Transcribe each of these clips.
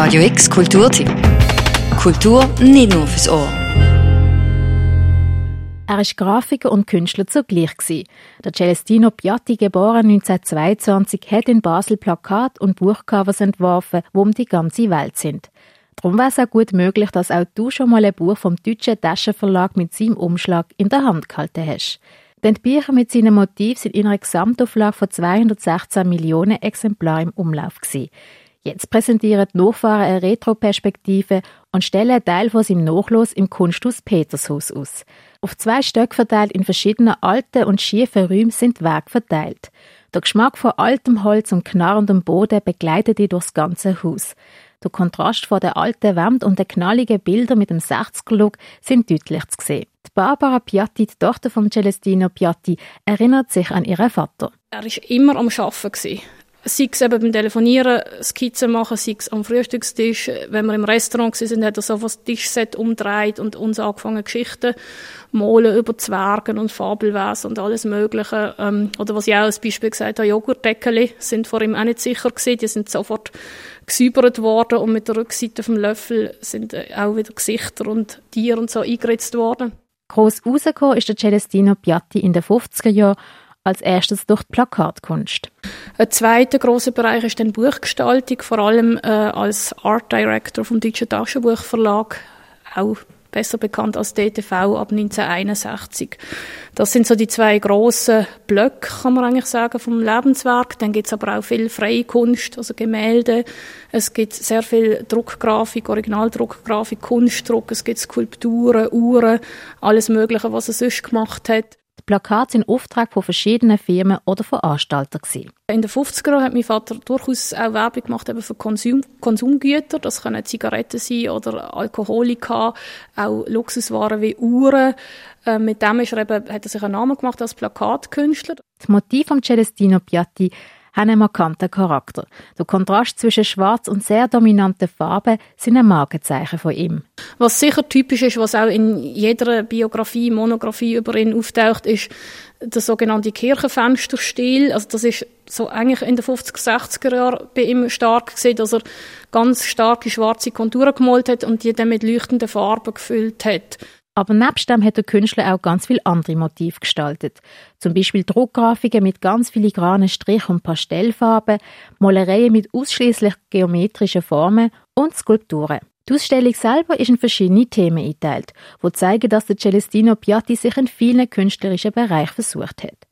Radio X Kulturtipp. Kultur nicht nur fürs Ohr. Er war Grafiker und Künstler zugleich. Der Celestino Piatti, geboren 1922, hat in Basel Plakat und Buchcovers entworfen, die um die ganze Welt sind. Darum wäre es auch gut möglich, dass auch du schon mal ein Buch vom deutschen Taschenverlag mit seinem Umschlag in der Hand gehalten hast. Denn die Bücher mit seinem Motiv sind in einer Gesamtauflage von 216 Millionen Exemplaren im Umlauf gewesen. Jetzt präsentieren die Nachfahren eine Retroperspektive und stellen einen Teil von seinem Nachlass im Kunsthaus Petershaus aus. Auf zwei Stöcke verteilt in verschiedenen alten und schiefen Räumen sind Werke verteilt. Der Geschmack von altem Holz und knarrendem Boden begleitet die durchs ganze Haus. Der Kontrast von der alten Wand und den knalligen Bildern mit dem 60er-Look sind deutlich zu sehen. Die Barbara Piatti, die Tochter von Celestino Piatti, erinnert sich an ihren Vater. Er war immer am Arbeiten sei es eben beim Telefonieren, Skizzen machen, sei es am Frühstückstisch. Wenn wir im Restaurant waren, hat er so das Tischset umdreht und uns angefangen, Geschichten malen über Zwergen und Fabelwesen und alles Mögliche. Ähm, oder was ich auch als Beispiel gesagt habe, Joghurtdeckeli sind vor ihm auch nicht sicher gewesen. Die sind sofort gesäubert worden und mit der Rückseite vom Löffel sind äh, auch wieder Gesichter und Tiere und so eingeritzt worden. Gross rausgekommen ist der Celestino Piatti in den 50er Jahren als erstes durch die Plakatkunst. Ein zweiter großer Bereich ist dann Buchgestaltung, vor allem äh, als Art Director vom Deutschen Taschenbuchverlag, auch besser bekannt als DTV ab 1961. Das sind so die zwei grossen Blöcke, kann man eigentlich sagen, vom Lebenswerk. Dann gibt es aber auch viel freie Kunst, also Gemälde. Es gibt sehr viel Druckgrafik, Originaldruckgrafik, Kunstdruck. Es gibt Skulpturen, Uhren, alles Mögliche, was er sonst gemacht hat. Plakate sind Auftrag von verschiedenen Firmen oder Veranstaltern. In den 50er Jahren hat mein Vater durchaus auch Werbung gemacht eben für Konsum, Konsumgüter. Das können Zigaretten sein oder Alkoholika, auch Luxuswaren wie Uhren. Äh, mit dem ist er eben, hat er sich einen Namen gemacht als Plakatkünstler. Das Motiv von Celestino Piatti haben einen markanten Charakter. Der Kontrast zwischen schwarz und sehr dominanten Farben sind ein Markenzeichen von ihm. Was sicher typisch ist, was auch in jeder Biografie, Monographie über ihn auftaucht, ist der sogenannte Kirchenfensterstil. Also das ist so eigentlich in den 50er, 60er Jahren bei ihm stark gesehen, dass er ganz starke schwarze Konturen gemalt hat und die dann mit leuchtenden Farben gefüllt hat. Aber nebst dem hat der Künstler auch ganz viele andere Motive gestaltet. Zum Beispiel Druckgrafiken mit ganz filigranen Strich- und Pastellfarben, Malereien mit ausschließlich geometrischen Formen und Skulpturen. Die Ausstellung selber ist in verschiedene Themen eingeteilt, wo zeigen, dass der Celestino Piatti sich in vielen künstlerischen Bereichen versucht hat.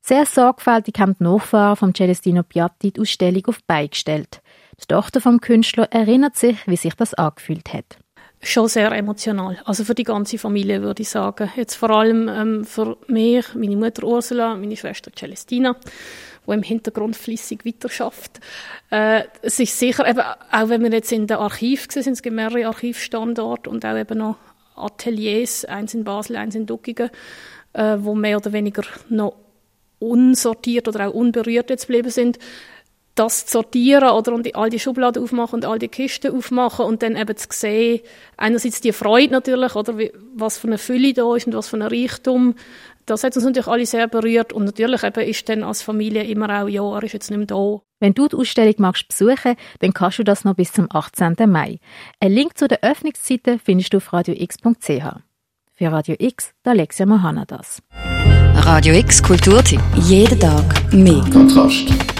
Sehr sorgfältig haben die Nachfahren von Celestino Piatti die Ausstellung auf beigestellt. Die Tochter vom Künstler erinnert sich, wie sich das angefühlt hat schon sehr emotional. Also für die ganze Familie würde ich sagen. Jetzt vor allem ähm, für mich, meine Mutter Ursula, meine Schwester Celestina, die im Hintergrund flüssig weiterschafft. Äh, es ist sicher, eben, auch wenn wir jetzt in der Archiv sind, es mehrere Archivstandorte und auch eben noch Ateliers, eins in Basel, eins in Duckingen, äh, wo mehr oder weniger noch unsortiert oder auch unberührt jetzt geblieben sind das zu sortieren oder und all die Schubladen aufmachen und all die Kisten aufmachen und dann eben zu sehen, einerseits die Freude natürlich, oder wie, was für eine Fülle da ist und was für ein Reichtum, das hat uns natürlich alle sehr berührt und natürlich eben ist dann als Familie immer auch, ja, er ist jetzt nicht mehr da. Wenn du die Ausstellung magst besuchen, dann kannst du das noch bis zum 18. Mai. Ein Link zu den Öffnungszeiten findest du auf radiox.ch. Für Radio X, da Alexia Mohana das. Radio X Kulturtipp. Jeden Tag mehr. Kontrast.